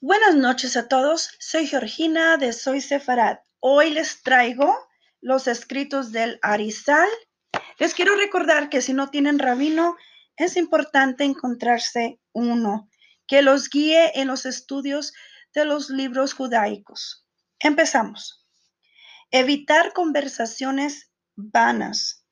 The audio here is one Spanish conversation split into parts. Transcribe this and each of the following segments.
Buenas noches a todos, soy Georgina de Soy Sefarad. Hoy les traigo los escritos del Arizal. Les quiero recordar que si no tienen rabino, es importante encontrarse uno que los guíe en los estudios de los libros judaicos. Empezamos. Evitar conversaciones vanas.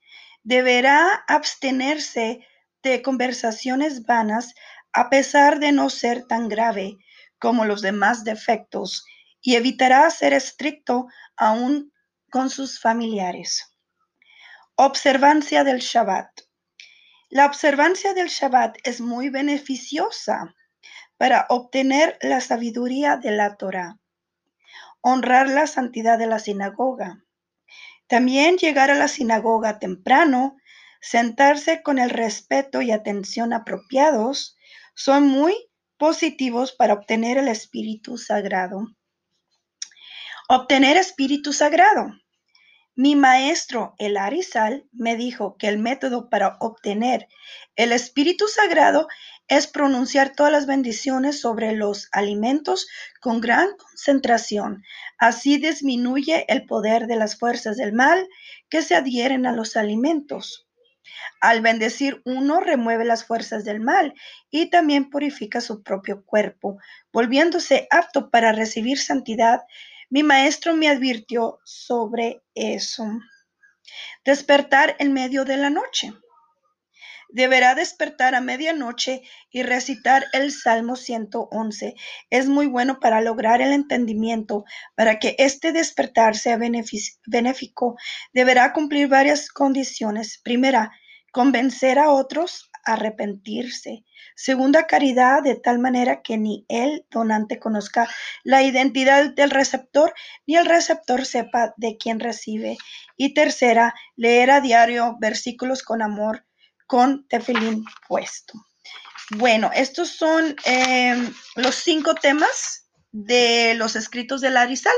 Deberá abstenerse de conversaciones vanas a pesar de no ser tan grave como los demás defectos y evitará ser estricto aún con sus familiares. Observancia del Shabbat. La observancia del Shabbat es muy beneficiosa para obtener la sabiduría de la Torah, honrar la santidad de la sinagoga. También llegar a la sinagoga temprano, sentarse con el respeto y atención apropiados, son muy positivos para obtener el Espíritu Sagrado. Obtener Espíritu Sagrado. Mi maestro, el Arizal, me dijo que el método para obtener el Espíritu Sagrado es pronunciar todas las bendiciones sobre los alimentos con gran concentración. Así disminuye el poder de las fuerzas del mal que se adhieren a los alimentos. Al bendecir uno remueve las fuerzas del mal y también purifica su propio cuerpo, volviéndose apto para recibir santidad. Mi maestro me advirtió sobre eso. Despertar en medio de la noche. Deberá despertar a medianoche y recitar el Salmo 111. Es muy bueno para lograr el entendimiento. Para que este despertar sea benéfico, deberá cumplir varias condiciones. Primera, convencer a otros a arrepentirse. Segunda, caridad de tal manera que ni el donante conozca la identidad del receptor ni el receptor sepa de quién recibe. Y tercera, leer a diario versículos con amor con tefilín puesto. Bueno, estos son em, los cinco temas de los escritos de Larizal.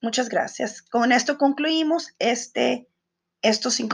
Muchas gracias. Con esto concluimos este, estos cinco